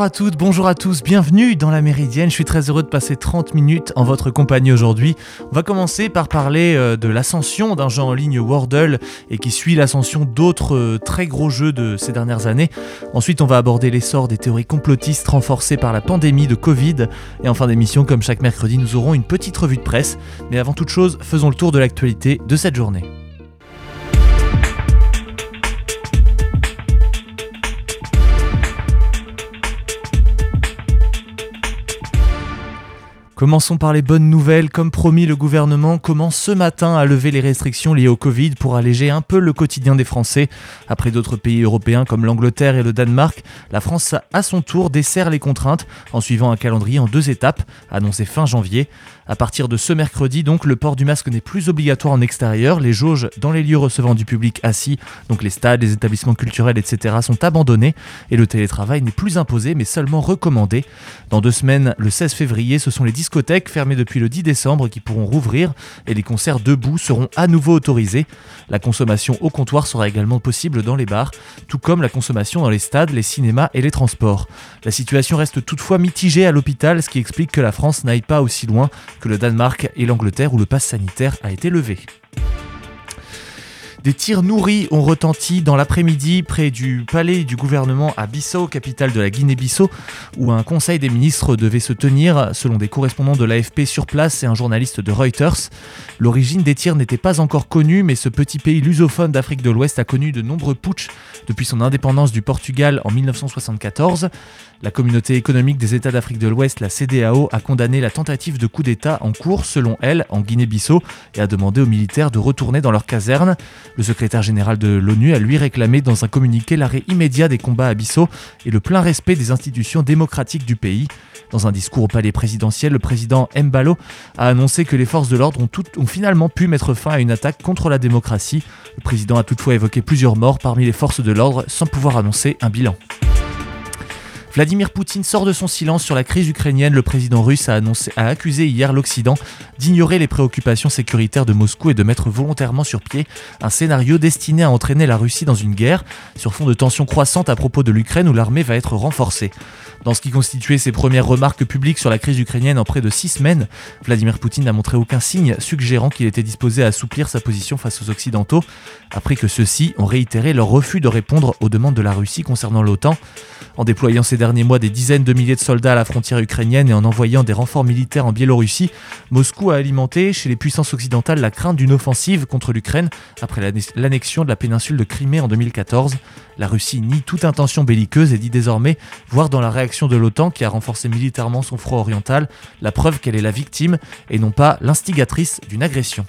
Bonjour à toutes, bonjour à tous, bienvenue dans la Méridienne. Je suis très heureux de passer 30 minutes en votre compagnie aujourd'hui. On va commencer par parler euh, de l'ascension d'un jeu en ligne Wordle et qui suit l'ascension d'autres euh, très gros jeux de ces dernières années. Ensuite, on va aborder l'essor des théories complotistes renforcées par la pandémie de Covid. Et en fin d'émission, comme chaque mercredi, nous aurons une petite revue de presse. Mais avant toute chose, faisons le tour de l'actualité de cette journée. Commençons par les bonnes nouvelles. Comme promis, le gouvernement commence ce matin à lever les restrictions liées au Covid pour alléger un peu le quotidien des Français. Après d'autres pays européens comme l'Angleterre et le Danemark, la France à son tour dessert les contraintes en suivant un calendrier en deux étapes, annoncé fin janvier. À partir de ce mercredi, donc, le port du masque n'est plus obligatoire en extérieur. Les jauges dans les lieux recevant du public assis, donc les stades, les établissements culturels, etc., sont abandonnés et le télétravail n'est plus imposé mais seulement recommandé. Dans deux semaines, le 16 février, ce sont les discothèques fermées depuis le 10 décembre qui pourront rouvrir et les concerts debout seront à nouveau autorisés. La consommation au comptoir sera également possible dans les bars, tout comme la consommation dans les stades, les cinémas et les transports. La situation reste toutefois mitigée à l'hôpital, ce qui explique que la France n'aille pas aussi loin que le Danemark et l'Angleterre où le pass sanitaire a été levé. Des tirs nourris ont retenti dans l'après-midi près du palais du gouvernement à Bissau, capitale de la Guinée-Bissau, où un conseil des ministres devait se tenir, selon des correspondants de l'AFP sur place et un journaliste de Reuters. L'origine des tirs n'était pas encore connue, mais ce petit pays lusophone d'Afrique de l'Ouest a connu de nombreux putschs depuis son indépendance du Portugal en 1974. La communauté économique des États d'Afrique de l'Ouest, la CDAO, a condamné la tentative de coup d'État en cours, selon elle, en Guinée-Bissau, et a demandé aux militaires de retourner dans leur caserne. Le secrétaire général de l'ONU a lui réclamé dans un communiqué l'arrêt immédiat des combats à Bissau et le plein respect des institutions démocratiques du pays. Dans un discours au palais présidentiel, le président Mbalo a annoncé que les forces de l'ordre ont, ont, finalement pu mettre fin à une attaque contre la démocratie. Le président a toutefois évoqué plusieurs morts parmi les forces de l'ordre sans pouvoir annoncer un bilan. Vladimir Poutine sort de son silence sur la crise ukrainienne. Le président russe a, annoncé, a accusé hier l'Occident d'ignorer les préoccupations sécuritaires de Moscou et de mettre volontairement sur pied un scénario destiné à entraîner la Russie dans une guerre sur fond de tensions croissantes à propos de l'Ukraine où l'armée va être renforcée. Dans ce qui constituait ses premières remarques publiques sur la crise ukrainienne en près de six semaines, Vladimir Poutine n'a montré aucun signe suggérant qu'il était disposé à assouplir sa position face aux Occidentaux, après que ceux-ci ont réitéré leur refus de répondre aux demandes de la Russie concernant l'OTAN. En déployant ces derniers mois des dizaines de milliers de soldats à la frontière ukrainienne et en envoyant des renforts militaires en Biélorussie, Moscou a alimenté chez les puissances occidentales la crainte d'une offensive contre l'Ukraine après l'annexion de la péninsule de Crimée en 2014. La Russie nie toute intention belliqueuse et dit désormais voir dans la réaction de l'OTAN qui a renforcé militairement son front oriental la preuve qu'elle est la victime et non pas l'instigatrice d'une agression.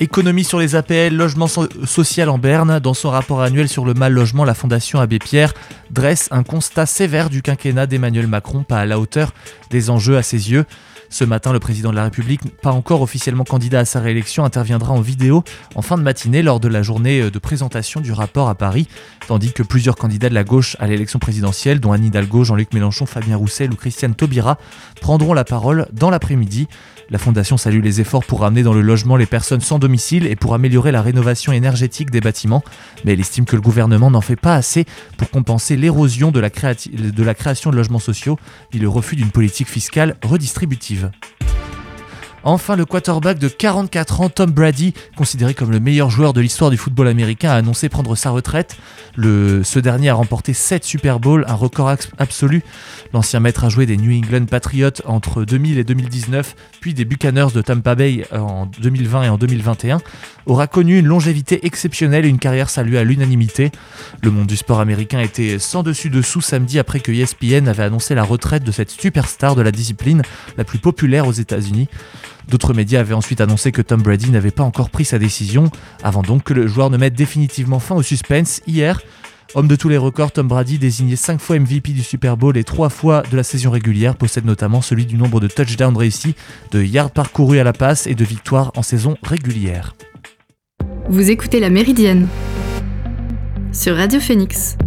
Économie sur les APL, logement social en Berne. Dans son rapport annuel sur le mal logement, la Fondation Abbé Pierre dresse un constat sévère du quinquennat d'Emmanuel Macron, pas à la hauteur des enjeux à ses yeux. Ce matin, le président de la République, pas encore officiellement candidat à sa réélection, interviendra en vidéo en fin de matinée lors de la journée de présentation du rapport à Paris, tandis que plusieurs candidats de la gauche à l'élection présidentielle, dont Anne Hidalgo, Jean-Luc Mélenchon, Fabien Roussel ou Christiane Taubira, prendront la parole dans l'après-midi. La Fondation salue les efforts pour ramener dans le logement les personnes sans domicile et pour améliorer la rénovation énergétique des bâtiments, mais elle estime que le gouvernement n'en fait pas assez pour compenser l'érosion de, la création de logements sociaux ni le refus d'une politique fiscale redistributive. Enfin, le quarterback de 44 ans, Tom Brady, considéré comme le meilleur joueur de l'histoire du football américain, a annoncé prendre sa retraite. Ce dernier a remporté 7 Super Bowls, un record absolu. L'ancien maître a joué des New England Patriots entre 2000 et 2019, puis des Buccaneers de Tampa Bay en 2020 et en 2021. Aura connu une longévité exceptionnelle et une carrière saluée à l'unanimité. Le monde du sport américain était sans dessus dessous samedi après que ESPN avait annoncé la retraite de cette superstar de la discipline la plus populaire aux États-Unis. D'autres médias avaient ensuite annoncé que Tom Brady n'avait pas encore pris sa décision, avant donc que le joueur ne mette définitivement fin au suspense. Hier, homme de tous les records, Tom Brady, désigné 5 fois MVP du Super Bowl et 3 fois de la saison régulière, possède notamment celui du nombre de touchdowns réussis, de yards parcourus à la passe et de victoires en saison régulière. Vous écoutez La Méridienne sur Radio Phoenix.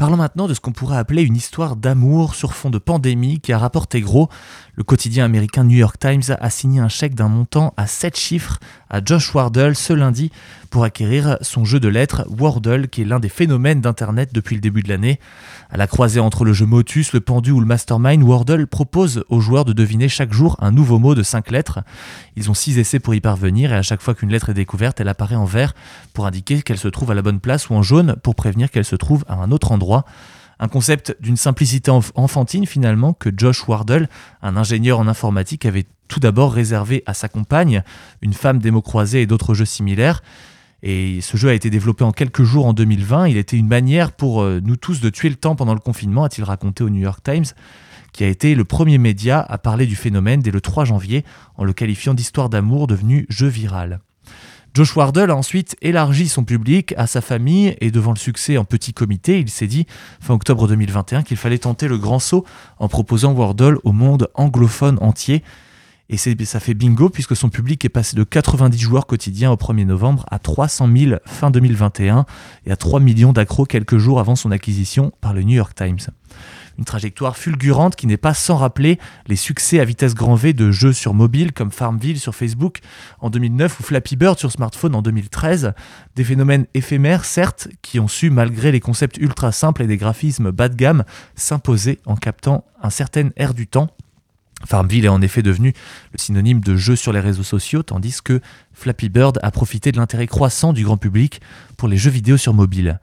Parlons maintenant de ce qu'on pourrait appeler une histoire d'amour sur fond de pandémie qui a rapporté gros. Le quotidien américain New York Times a signé un chèque d'un montant à 7 chiffres à Josh Wardle ce lundi pour acquérir son jeu de lettres Wordle, qui est l'un des phénomènes d'Internet depuis le début de l'année. À la croisée entre le jeu Motus, le Pendu ou le Mastermind, Wordle propose aux joueurs de deviner chaque jour un nouveau mot de 5 lettres. Ils ont 6 essais pour y parvenir et à chaque fois qu'une lettre est découverte, elle apparaît en vert pour indiquer qu'elle se trouve à la bonne place ou en jaune pour prévenir qu'elle se trouve à un autre endroit. Un concept d'une simplicité enfantine finalement que Josh Wardle, un ingénieur en informatique, avait tout d'abord réservé à sa compagne, une femme démocroisée et d'autres jeux similaires. Et ce jeu a été développé en quelques jours en 2020. Il était une manière pour euh, nous tous de tuer le temps pendant le confinement, a-t-il raconté au New York Times, qui a été le premier média à parler du phénomène dès le 3 janvier, en le qualifiant d'histoire d'amour devenue jeu viral. Josh Wardle a ensuite élargi son public à sa famille et devant le succès en petit comité, il s'est dit fin octobre 2021 qu'il fallait tenter le grand saut en proposant Wardle au monde anglophone entier et ça fait bingo puisque son public est passé de 90 joueurs quotidiens au 1er novembre à 300 000 fin 2021 et à 3 millions d'accros quelques jours avant son acquisition par le New York Times. Une trajectoire fulgurante qui n'est pas sans rappeler les succès à vitesse grand V de jeux sur mobile comme Farmville sur Facebook en 2009 ou Flappy Bird sur smartphone en 2013. Des phénomènes éphémères, certes, qui ont su, malgré les concepts ultra simples et des graphismes bas de gamme, s'imposer en captant un certain air du temps Farmville est en effet devenu le synonyme de jeu sur les réseaux sociaux, tandis que Flappy Bird a profité de l'intérêt croissant du grand public pour les jeux vidéo sur mobile.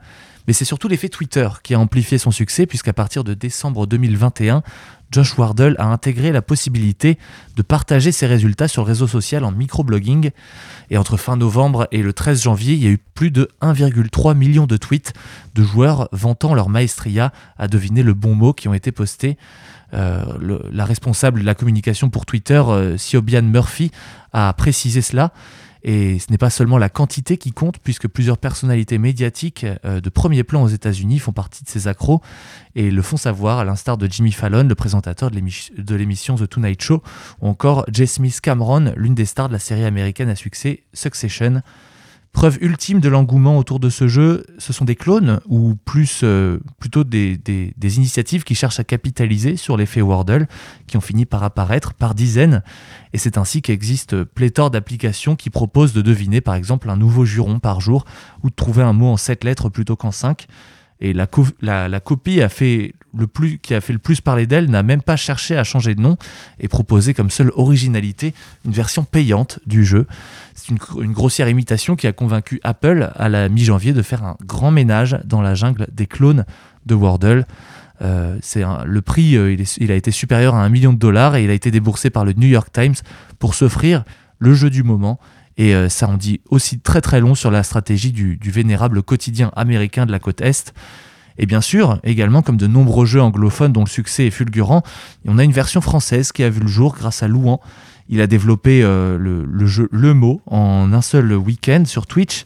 Mais c'est surtout l'effet Twitter qui a amplifié son succès, puisqu'à partir de décembre 2021, Josh Wardle a intégré la possibilité de partager ses résultats sur le réseau social en microblogging. Et entre fin novembre et le 13 janvier, il y a eu plus de 1,3 million de tweets de joueurs vantant leur maestria à deviner le bon mot qui ont été postés. Euh, la responsable de la communication pour Twitter, euh, Siobian Murphy, a précisé cela. Et ce n'est pas seulement la quantité qui compte, puisque plusieurs personnalités médiatiques euh, de premier plan aux États-Unis font partie de ces accros et le font savoir, à l'instar de Jimmy Fallon, le présentateur de l'émission The Tonight Show, ou encore Jess Smith Cameron, l'une des stars de la série américaine à succès Succession. Preuve ultime de l'engouement autour de ce jeu, ce sont des clones ou plus euh, plutôt des, initiatives qui cherchent à capitaliser sur l'effet Wordle, qui ont fini par apparaître par dizaines. Et c'est ainsi qu'existe pléthore d'applications qui proposent de deviner par exemple un nouveau juron par jour ou de trouver un mot en 7 lettres plutôt qu'en 5. Et la, copie qui a fait le plus parler d'elle n'a même pas cherché à changer de nom et proposé comme seule originalité une version payante du jeu. C'est une, grossière imitation qui a convaincu Apple à la mi-janvier de faire un grand ménage dans la jungle des clones de Wordle. Euh, c'est le prix, euh, il, a été supérieur à un million de dollars et il a été déboursé par le New York Times pour s'offrir le jeu du moment et euh, ça en dit aussi très très long sur la stratégie du, vénérable quotidien américain de la côte Est. Et bien sûr, également comme de nombreux jeux anglophones dont le succès est fulgurant, on a une version française qui a vu le jour grâce à Louan. Il a développé euh, le, jeu Le Mot en un seul week-end sur Twitch.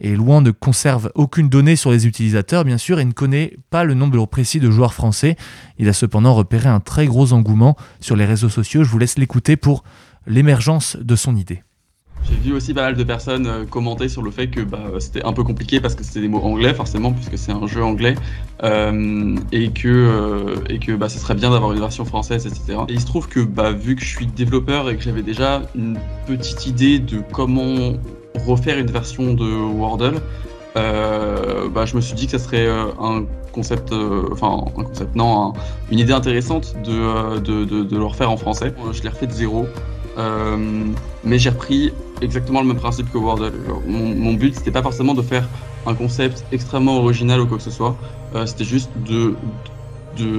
Et Louan ne conserve aucune donnée sur les utilisateurs, bien sûr, et ne connaît pas le nombre précis de joueurs français. Il a cependant repéré un très gros engouement sur les réseaux sociaux. Je vous laisse l'écouter pour l'émergence de son idée. J'ai vu aussi pas mal de personnes euh, commenter sur le fait que bah, c'était un peu compliqué parce que c'était des mots anglais forcément puisque c'est un jeu anglais euh, et que euh, et que bah, ce serait bien d'avoir une version française etc. Et il se trouve que bah, vu que je suis développeur et que j'avais déjà une petite idée de comment refaire une version de Wordle, je me suis dit que ça serait un concept, enfin un concept non, une idée intéressante de, de, de, de le refaire en français. Je l'ai refait de zéro. mais j'ai repris exactement le même principe que Wordle. Mon, but, c'était pas forcément de faire un concept extrêmement original ou quoi que ce soit. Euh, c'était juste de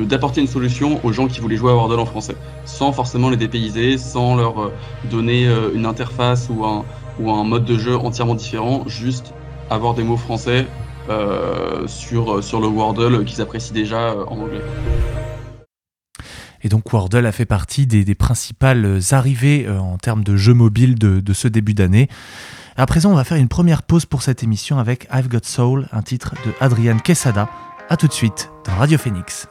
d'apporter une solution aux gens qui voulaient jouer à Wordle en français, sans forcément les dépayser, sans leur euh, donner euh, une interface ou un, ou un mode de jeu entièrement différent, juste avoir des mots français sur, sur le Wordle qu'ils apprécient déjà en anglais. Et donc Wordle a fait partie des, principales arrivées euh, en termes de jeux mobiles de, ce début d'année. À présent, on va faire une première pause pour cette émission avec I've Got Soul, un titre de Adrian Quesada. A tout de suite dans Radio Phoenix.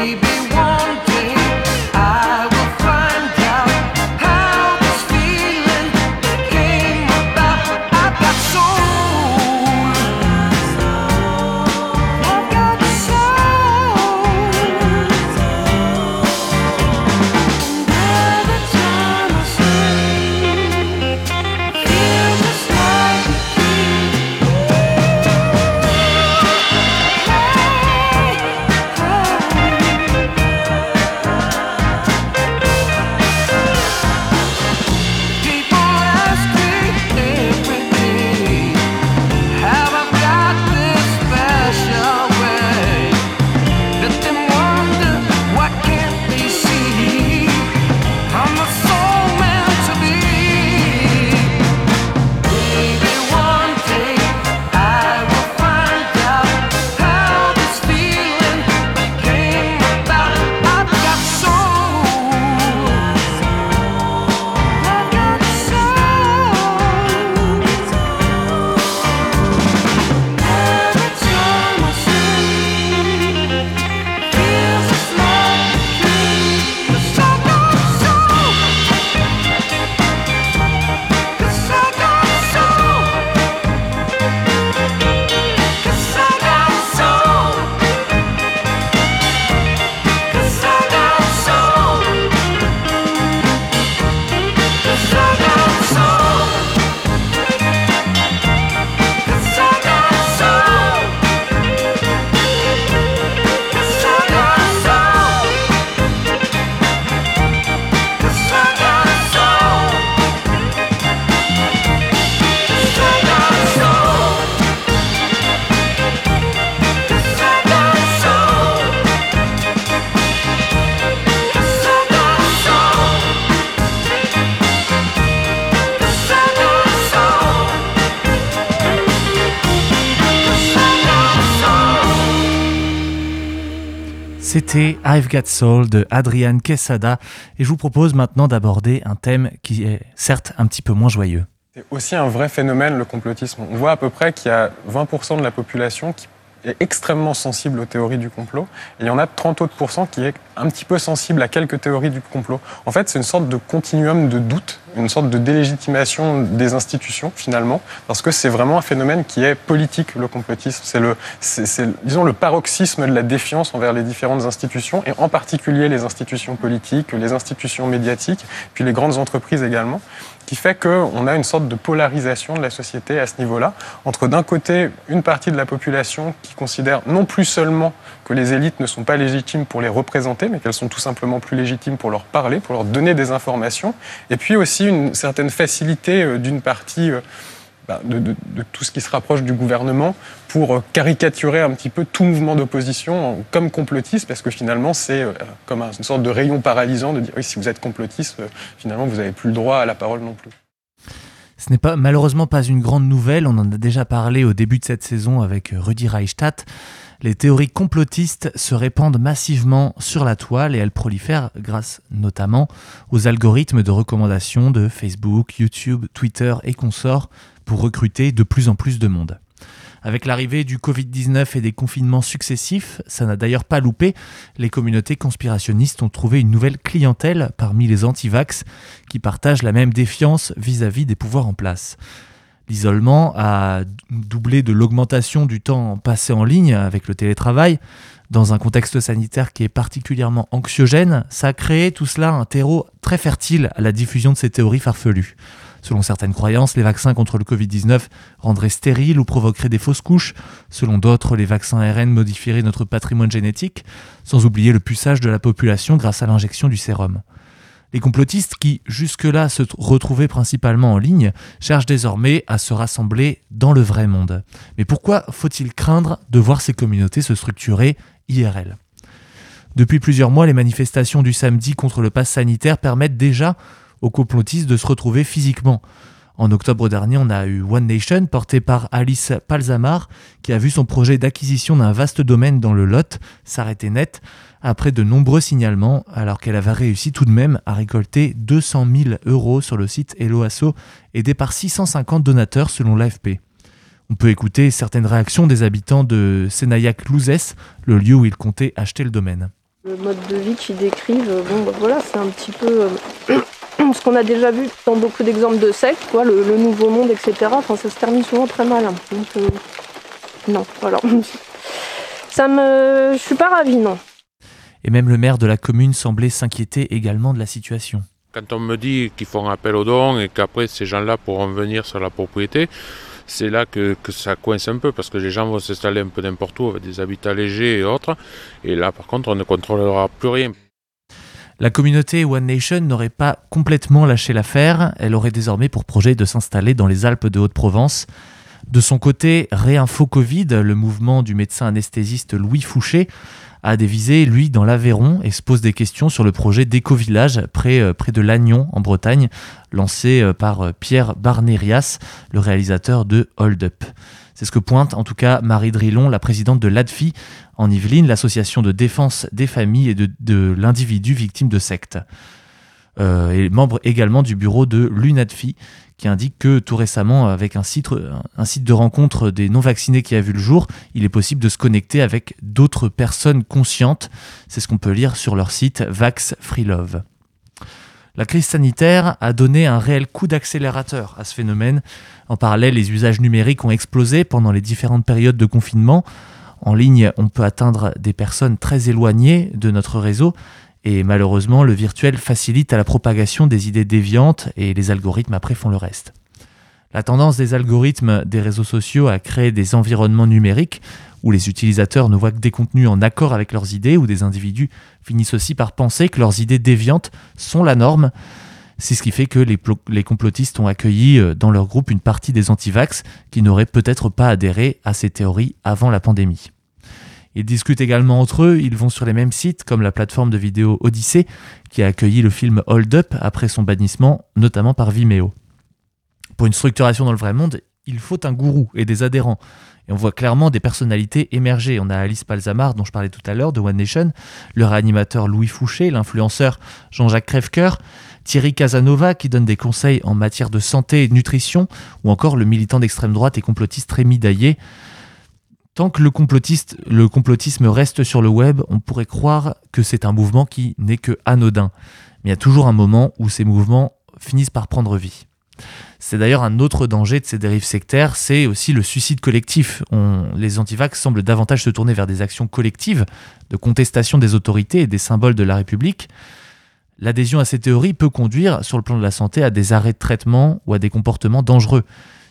baby. C'était I've Got Soul de Adrian Quesada et je vous propose maintenant d'aborder un thème qui est certes un petit peu moins joyeux. C'est aussi un vrai phénomène le complotisme. On voit à peu près qu'il y a 20% de la population qui est extrêmement sensible aux théories du complot. Il y en a 30 autres pourcents qui est un petit peu sensible à quelques théories du complot. En fait, c'est une sorte de continuum de doute, une sorte de délégitimation des institutions finalement, parce que c'est vraiment un phénomène qui est politique, le complotisme. C'est le, c'est, disons, le paroxysme de la défiance envers les différentes institutions, et en particulier les institutions politiques, les institutions médiatiques, puis les grandes entreprises également qui fait qu'on a une sorte de polarisation de la société à ce niveau-là, entre d'un côté une partie de la population qui considère non plus seulement que les élites ne sont pas légitimes pour les représenter, mais qu'elles sont tout simplement plus légitimes pour leur parler, pour leur donner des informations, et puis aussi une certaine facilité euh, d'une partie bah, de, tout ce qui se rapproche du gouvernement pour euh, caricaturer un petit peu tout mouvement d'opposition comme complotiste, parce que finalement, c'est euh, comme une sorte de rayon paralysant de dire oui, si vous êtes complotiste, euh, finalement, vous n'avez plus le droit à la parole non plus. Ce n'est pas, malheureusement pas une grande nouvelle, on en a déjà parlé au début de cette saison avec Rudi Reichstadt. Les théories complotistes se répandent massivement sur la toile et elles prolifèrent grâce notamment aux algorithmes de recommandation de Facebook, YouTube, Twitter et consorts pour recruter de plus en plus de monde. Avec l'arrivée du Covid-19 et des confinements successifs, ça n'a d'ailleurs pas loupé, les communautés conspirationnistes ont trouvé une nouvelle clientèle parmi les anti-vax qui partagent la même défiance vis-à-vis des pouvoirs en place. L'isolement a doublé de l'augmentation du temps passé en ligne avec le télétravail. Dans un contexte sanitaire qui est particulièrement anxiogène, ça a créé tout cela un terreau très fertile à la diffusion de ces théories farfelues. Selon certaines croyances, les vaccins contre le Covid-19 rendraient stériles ou provoqueraient des fausses couches. Selon d'autres, les vaccins ARN modifieraient notre patrimoine génétique, sans oublier le puçage de la population grâce à l'injection du sérum. Les complotistes qui, jusque-là, se retrouvaient principalement en ligne, cherchent désormais à se rassembler dans le vrai monde. Mais pourquoi faut-il craindre de voir ces communautés se structurer IRL Depuis plusieurs mois, les manifestations du samedi contre le pass sanitaire permettent déjà aux complotistes de se retrouver physiquement. En octobre dernier, on a eu One Nation, porté par Alice Palzamar, qui a vu son projet d'acquisition d'un vaste domaine dans le Lot s'arrêter net après de nombreux signalements, alors qu'elle avait réussi tout de même à récolter 200 000 euros sur le site Eloasso, aidé par 650 donateurs selon l'AFP. On peut écouter certaines réactions des habitants de Senayak-Louzès, le lieu où ils comptaient acheter le domaine. Le mode de vie qu'ils décrivent, bon, bah voilà, c'est un petit peu euh, ce qu'on a déjà vu dans beaucoup d'exemples de sectes, quoi, le, nouveau monde, etc. Enfin, ça se termine souvent très mal. Hein. Donc, euh, non, voilà. Ça me, je suis pas ravie, non. Et même le maire de la commune semblait s'inquiéter également de la situation. Quand on me dit qu'ils font appel aux dons et qu'après ces gens-là pourront venir sur la propriété, c'est là que, que, ça coince un peu parce que les gens vont s'installer un peu n'importe où avec des habitats légers et autres. Et là, par contre, on ne contrôlera plus rien. La communauté One Nation n'aurait pas complètement lâché l'affaire, elle aurait désormais pour projet de s'installer dans les Alpes de Haute-Provence. De son côté, Réinfo Covid, le mouvement du médecin anesthésiste Louis Fouché, a des lui, dans l'Aveyron et se pose des questions sur le projet d'éco-village près, euh, près de Lannion, en Bretagne, lancé euh, par euh, Pierre Barnérias, le réalisateur de Hold Up. C'est ce que pointe en tout cas Marie Drillon, la présidente de l'ADFI en Yvelines, l'association de défense des familles et de, l'individu victime de sectes. Euh, et membre également du bureau de l'UNADFI, qui indique que tout récemment, avec un site, un site de rencontre des non-vaccinés qui a vu le jour, il est possible de se connecter avec d'autres personnes conscientes. C'est ce qu'on peut lire sur leur site Vax Free Love. La crise sanitaire a donné un réel coup d'accélérateur à ce phénomène. En parallèle, les usages numériques ont explosé pendant les différentes périodes de confinement. En ligne, on peut atteindre des personnes très éloignées de notre réseau et malheureusement, le virtuel facilite la propagation des idées déviantes et les algorithmes après font le reste. La tendance des algorithmes des réseaux sociaux à créer des environnements numériques où les utilisateurs ne voient que des contenus en accord avec leurs idées, où des individus finissent aussi par penser que leurs idées déviantes sont la norme. C'est ce qui fait que les, complotistes ont accueilli euh, dans leur groupe une partie des antivax qui n'auraient peut-être pas adhéré à ces théories avant la pandémie. Ils discutent également entre eux, ils vont sur les mêmes sites comme la plateforme de vidéo Odyssey qui a accueilli le film Hold Up après son bannissement, notamment par Vimeo. Pour une structuration dans le vrai monde, il faut un gourou et des adhérents. Et on voit clairement des personnalités émerger. On a Alice Palzamar, dont je parlais tout à l'heure, de One Nation, le réanimateur Louis Fouché, l'influenceur Jean-Jacques Crèvecoeur, Thierry Casanova, qui donne des conseils en matière de santé et de nutrition, ou encore le militant d'extrême droite et complotiste Rémi Daillé. Tant que le, complotisme reste sur le web, on pourrait croire que c'est un mouvement qui n'est que anodin. Mais il y a toujours un moment où ces mouvements finissent par prendre vie. C'est d'ailleurs un autre danger de ces dérives sectaires, c'est aussi le suicide collectif. les antivax semblent davantage se tourner vers des actions collectives de contestation des autorités et des symboles de la République. L'adhésion à ces théories peut conduire, sur le plan de la santé, à des arrêts de traitement ou à des comportements dangereux.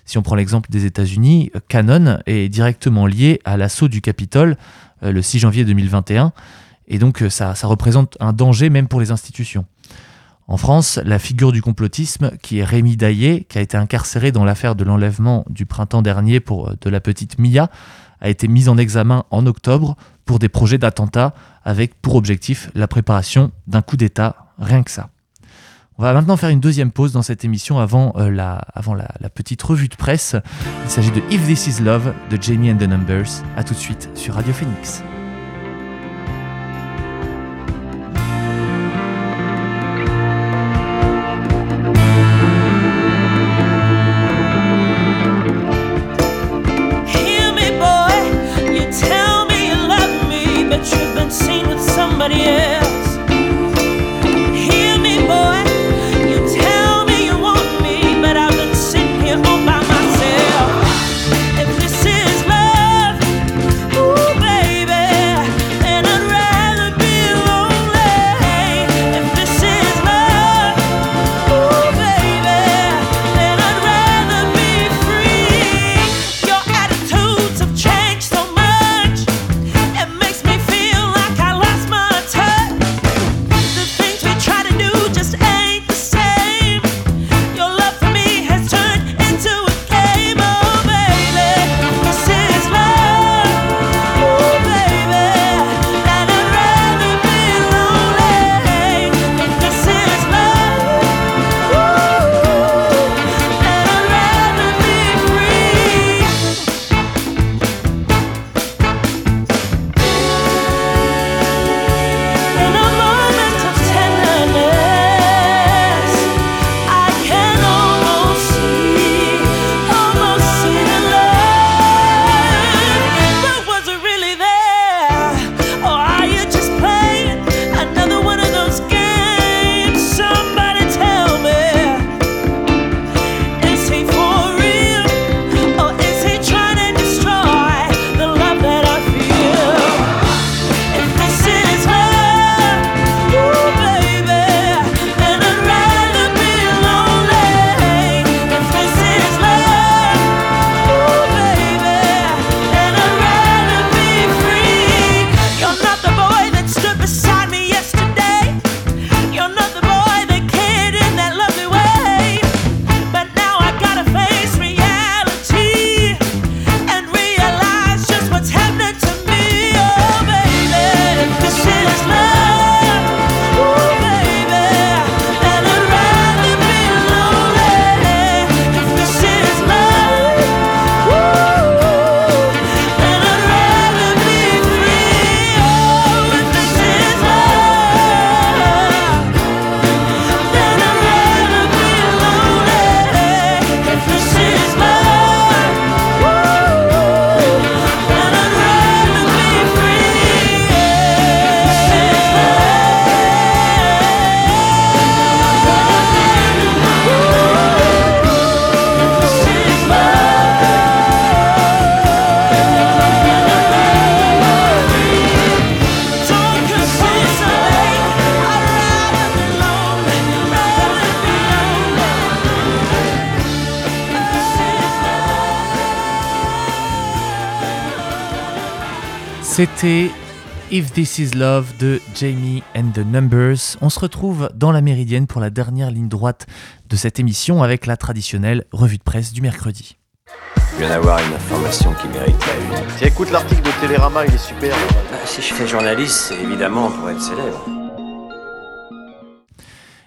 Si on prend l'exemple des États-Unis, Canon est directement lié à l'assaut du Capitole euh, le 6 janvier 2021, et donc euh, ça, représente un danger même pour les institutions. En France, la figure du complotisme, qui est Rémi Daillé, qui a été incarcéré dans l'affaire de l'enlèvement du printemps dernier pour, euh, de la petite Mia, a été mise en examen en octobre pour des projets d'attentat avec pour objectif la préparation d'un coup d'État, rien que ça. On va maintenant faire une deuxième pause dans cette émission avant, euh, la, avant la, la, petite revue de presse. Il s'agit de If This Is Love de Jamie and the Numbers. A tout de suite sur Radio Phoenix. C'était If This Is Love de Jamie and the Numbers. On se retrouve dans la Méridienne pour la dernière ligne droite de cette émission avec la traditionnelle revue de presse du mercredi. Je viens d'avoir une information qui mérite la une. Tiens, écoute l'article de Télérama, il est super. Bah, si je fais journaliste, c'est évidemment pour être célèbre.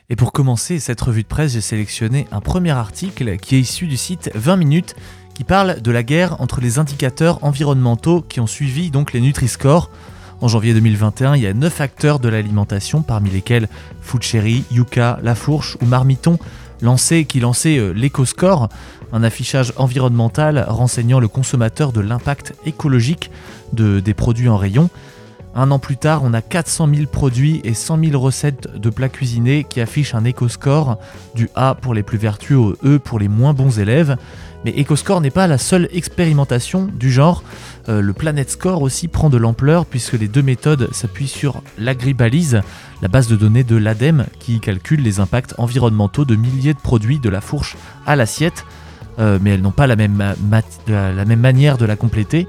Et pour commencer cette revue de presse, j'ai sélectionné un premier article qui est issu du site 20 minutes qui parle de la guerre entre les indicateurs environnementaux qui ont suivi donc les Nutri-Score. En janvier 2021, il y a 9 acteurs de l'alimentation, parmi lesquels Food Cherry, Yuka, La Fourche ou Marmiton, lancé, qui lançait euh, l'EcoScore, un affichage environnemental renseignant le consommateur de l'impact écologique de, des produits en rayon. Un an plus tard, on a 400 000 produits et 100 000 recettes de plats cuisinés qui affichent un éco-score du A pour les plus vertueux au E pour les moins bons élèves. Mais EcoScore n'est pas la seule expérimentation du genre. Euh, le Planet Score aussi prend de l'ampleur puisque les deux méthodes s'appuient sur l'agribalise, la base de données de l'ADEME qui calcule les impacts environnementaux de milliers de produits de la fourche à l'assiette. Euh, mais elles n'ont pas la même, manière de la compléter.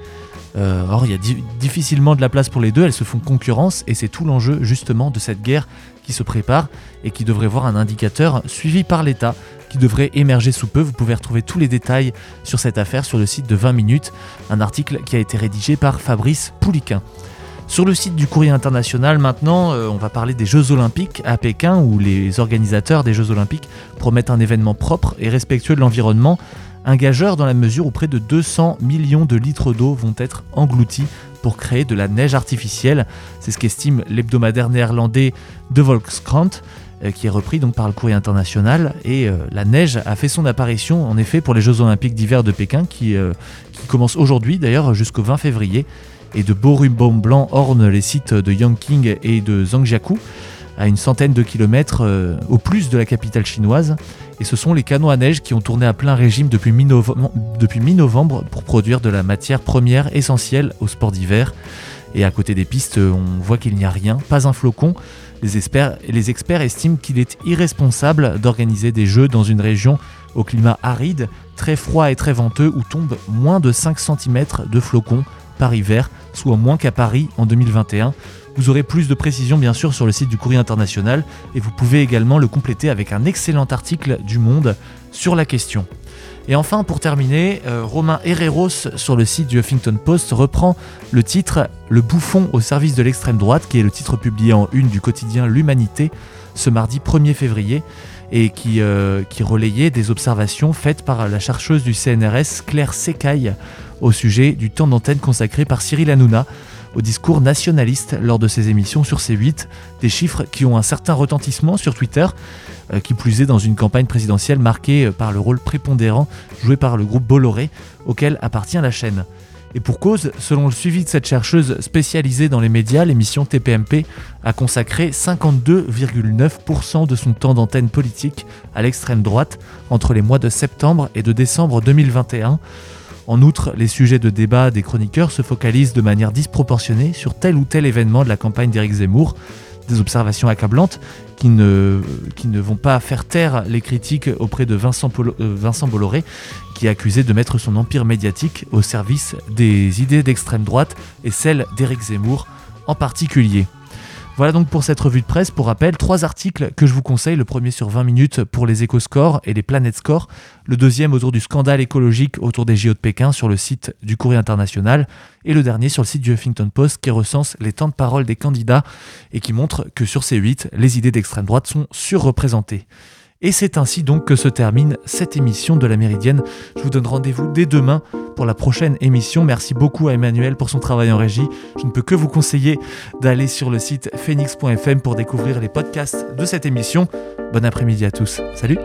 Euh, or, il y a difficilement de la place pour les deux, elles se font concurrence et c'est tout l'enjeu justement de cette guerre qui se prépare et qui devrait voir un indicateur suivi par l'État qui devrait émerger sous peu. Vous pouvez retrouver tous les détails sur cette affaire sur le site de 20 minutes, un article qui a été rédigé par Fabrice Pouliquin. Sur le site du Courrier International, maintenant, euh, on va parler des Jeux Olympiques à Pékin, où les organisateurs des Jeux Olympiques promettent un événement propre et respectueux de l'environnement un gageur dans la mesure où près de 200 millions de litres d'eau vont être engloutis pour créer de la neige artificielle. C'est ce qu'estime l'hebdomadaire néerlandais De Volkskrant, qui est repris par le courrier international. Et euh, la neige a fait son apparition en effet pour les Jeux olympiques d'hiver de Pékin, qui, euh, qui commencent aujourd'hui d'ailleurs jusqu'au 20 février. Et de beaux rubans blancs ornent les sites de Yangqing et de Zhangjiakou à une centaine de kilomètres au plus de la capitale chinoise. Et ce sont les canons à neige qui ont tourné à plein régime depuis mi-novembre pour produire de la matière première essentielle au sport d'hiver. Et à côté des pistes, on voit qu'il n'y a rien, pas un flocon. Les experts, estiment qu'il est irresponsable d'organiser des jeux dans une région au climat aride, très froid et très venteux, où tombent moins de 5 cm de flocons par hiver, soit moins qu'à Paris en 2021. Vous aurez plus de précisions bien sûr sur le site du Courrier International et vous pouvez également le compléter avec un excellent article du Monde sur la question. Et enfin, pour terminer, euh, Romain Herreros sur le site du Huffington Post reprend le titre Le bouffon au service de l'extrême droite, qui est le titre publié en une du quotidien L'Humanité ce mardi 1er février et qui, euh, qui relayait des observations faites par la chercheuse du CNRS Claire Secaille au sujet du temps d'antenne consacré par Cyril Hanouna au discours nationaliste lors de ses émissions sur C8, des chiffres qui ont un certain retentissement sur Twitter, euh, qui plus est dans une campagne présidentielle marquée euh, par le rôle prépondérant joué par le groupe Bolloré, auquel appartient la chaîne. Et pour cause, selon le suivi de cette chercheuse spécialisée dans les médias, l'émission TPMP a consacré 52,9% de son temps d'antenne politique à l'extrême droite entre les mois de septembre et de décembre 2021. En outre, les sujets de débat des chroniqueurs se focalisent de manière disproportionnée sur tel ou tel événement de la campagne d'Éric Zemmour, des observations accablantes qui ne, vont pas faire taire les critiques auprès de Vincent, euh, Vincent Bolloré, qui est accusé de mettre son empire médiatique au service des idées d'extrême droite et celles d'Éric Zemmour en particulier. Voilà donc pour cette revue de presse. Pour rappel, trois articles que je vous conseille. Le premier sur 20 minutes pour les éco-scores et les planètes scores. Le deuxième autour du scandale écologique autour des JO de Pékin sur le site du Courrier international. Et le dernier sur le site du Huffington Post qui recense les temps de parole des candidats et qui montre que sur ces huit, les idées d'extrême droite sont surreprésentées. Et c'est ainsi donc que se termine cette émission de la Méridienne. Je vous donne rendez-vous dès demain pour la prochaine émission. Merci beaucoup à Emmanuel pour son travail en régie. Je ne peux que vous conseiller d'aller sur le site phoenix.fm pour découvrir les podcasts de cette émission. Bon après-midi à tous. Salut